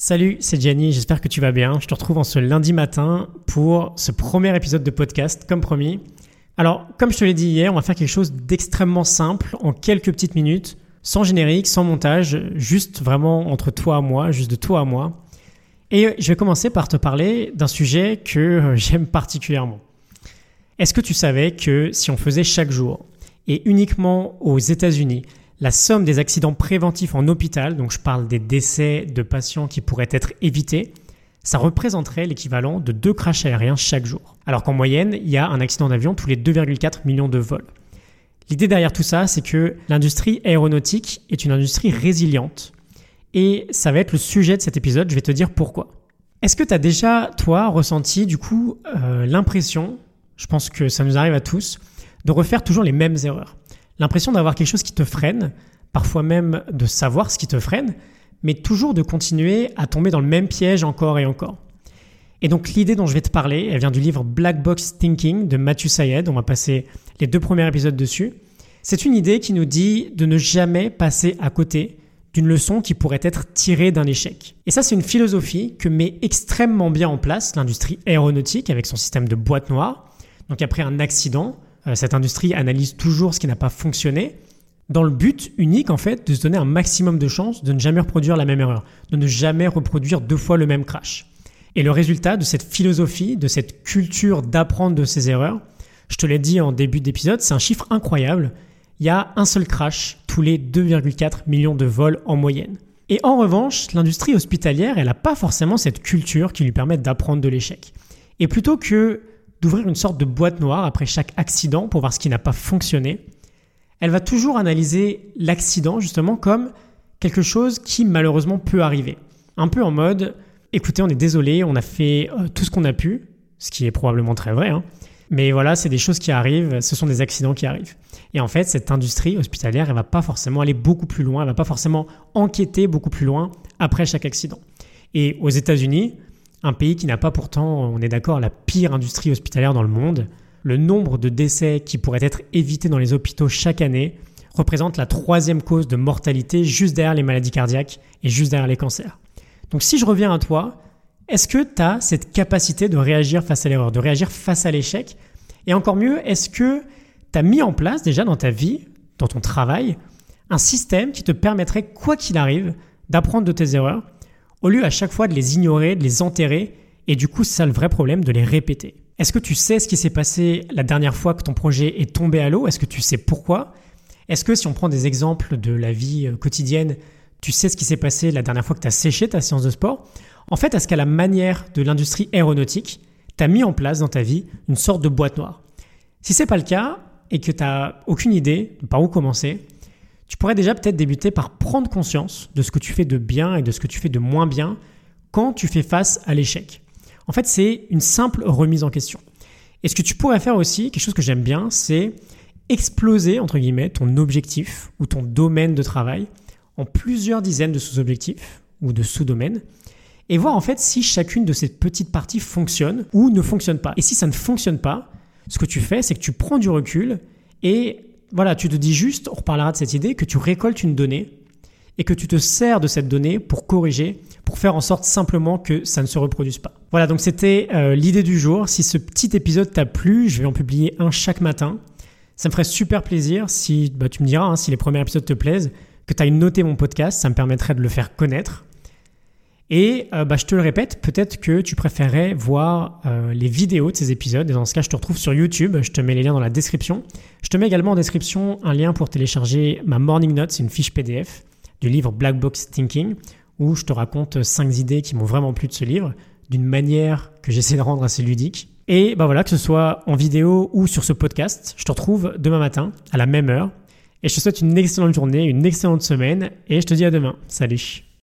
Salut, c'est Gianni, j'espère que tu vas bien. Je te retrouve en ce lundi matin pour ce premier épisode de podcast, comme promis. Alors, comme je te l'ai dit hier, on va faire quelque chose d'extrêmement simple en quelques petites minutes, sans générique, sans montage, juste vraiment entre toi et moi, juste de toi à moi. Et je vais commencer par te parler d'un sujet que euh, j'aime particulièrement. Est-ce que tu savais que si on faisait chaque jour, et uniquement aux États-Unis, la somme des accidents préventifs en hôpital, donc je parle des décès de patients qui pourraient être évités, ça représenterait l'équivalent de deux crashs aériens chaque jour. Alors qu'en moyenne, il y a un accident d'avion tous les 2,4 millions de vols. L'idée derrière tout ça, c'est que l'industrie aéronautique est une industrie résiliente. Et ça va être le sujet de cet épisode, je vais te dire pourquoi. Est-ce que tu as déjà, toi, ressenti du coup euh, l'impression, je pense que ça nous arrive à tous, de refaire toujours les mêmes erreurs? L'impression d'avoir quelque chose qui te freine, parfois même de savoir ce qui te freine, mais toujours de continuer à tomber dans le même piège encore et encore. Et donc l'idée dont je vais te parler, elle vient du livre Black Box Thinking de Matthew Syed, on va passer les deux premiers épisodes dessus. C'est une idée qui nous dit de ne jamais passer à côté d'une leçon qui pourrait être tirée d'un échec. Et ça, c'est une philosophie que met extrêmement bien en place l'industrie aéronautique avec son système de boîte noire. Donc après un accident, cette industrie analyse toujours ce qui n'a pas fonctionné dans le but unique en fait de se donner un maximum de chances de ne jamais reproduire la même erreur, de ne jamais reproduire deux fois le même crash. Et le résultat de cette philosophie, de cette culture d'apprendre de ses erreurs, je te l'ai dit en début d'épisode, c'est un chiffre incroyable. Il y a un seul crash tous les 2,4 millions de vols en moyenne. Et en revanche, l'industrie hospitalière, elle n'a pas forcément cette culture qui lui permet d'apprendre de l'échec. Et plutôt que d'ouvrir une sorte de boîte noire après chaque accident pour voir ce qui n'a pas fonctionné. Elle va toujours analyser l'accident justement comme quelque chose qui malheureusement peut arriver. Un peu en mode, écoutez, on est désolé, on a fait euh, tout ce qu'on a pu, ce qui est probablement très vrai, hein. mais voilà, c'est des choses qui arrivent, ce sont des accidents qui arrivent. Et en fait, cette industrie hospitalière, elle va pas forcément aller beaucoup plus loin, elle va pas forcément enquêter beaucoup plus loin après chaque accident. Et aux États-Unis, un pays qui n'a pas pourtant, on est d'accord, la pire industrie hospitalière dans le monde. Le nombre de décès qui pourraient être évités dans les hôpitaux chaque année représente la troisième cause de mortalité juste derrière les maladies cardiaques et juste derrière les cancers. Donc si je reviens à toi, est-ce que tu as cette capacité de réagir face à l'erreur, de réagir face à l'échec? Et encore mieux, est-ce que tu as mis en place déjà dans ta vie, dans ton travail, un système qui te permettrait, quoi qu'il arrive, d'apprendre de tes erreurs au lieu à chaque fois de les ignorer, de les enterrer, et du coup c'est ça le vrai problème de les répéter. Est-ce que tu sais ce qui s'est passé la dernière fois que ton projet est tombé à l'eau? Est-ce que tu sais pourquoi? Est-ce que si on prend des exemples de la vie euh, quotidienne, tu sais ce qui s'est passé la dernière fois que tu as séché ta séance de sport? En fait, est-ce qu'à la manière de l'industrie aéronautique, tu as mis en place dans ta vie une sorte de boîte noire? Si c'est pas le cas et que tu n'as aucune idée de par où commencer, tu pourrais déjà peut-être débuter par prendre conscience de ce que tu fais de bien et de ce que tu fais de moins bien quand tu fais face à l'échec. En fait, c'est une simple remise en question. Et ce que tu pourrais faire aussi, quelque chose que j'aime bien, c'est exploser, entre guillemets, ton objectif ou ton domaine de travail en plusieurs dizaines de sous-objectifs ou de sous-domaines et voir en fait si chacune de ces petites parties fonctionne ou ne fonctionne pas. Et si ça ne fonctionne pas, ce que tu fais, c'est que tu prends du recul et voilà, tu te dis juste, on reparlera de cette idée, que tu récoltes une donnée et que tu te sers de cette donnée pour corriger, pour faire en sorte simplement que ça ne se reproduise pas. Voilà, donc c'était euh, l'idée du jour. Si ce petit épisode t'a plu, je vais en publier un chaque matin. Ça me ferait super plaisir si, bah, tu me diras, hein, si les premiers épisodes te plaisent, que tu ailles noter mon podcast, ça me permettrait de le faire connaître. Et euh, bah, je te le répète, peut-être que tu préférerais voir euh, les vidéos de ces épisodes. Et dans ce cas, je te retrouve sur YouTube. Je te mets les liens dans la description. Je te mets également en description un lien pour télécharger ma Morning Note. C'est une fiche PDF du livre Black Box Thinking où je te raconte 5 idées qui m'ont vraiment plu de ce livre d'une manière que j'essaie de rendre assez ludique. Et bah voilà, que ce soit en vidéo ou sur ce podcast, je te retrouve demain matin à la même heure. Et je te souhaite une excellente journée, une excellente semaine et je te dis à demain. Salut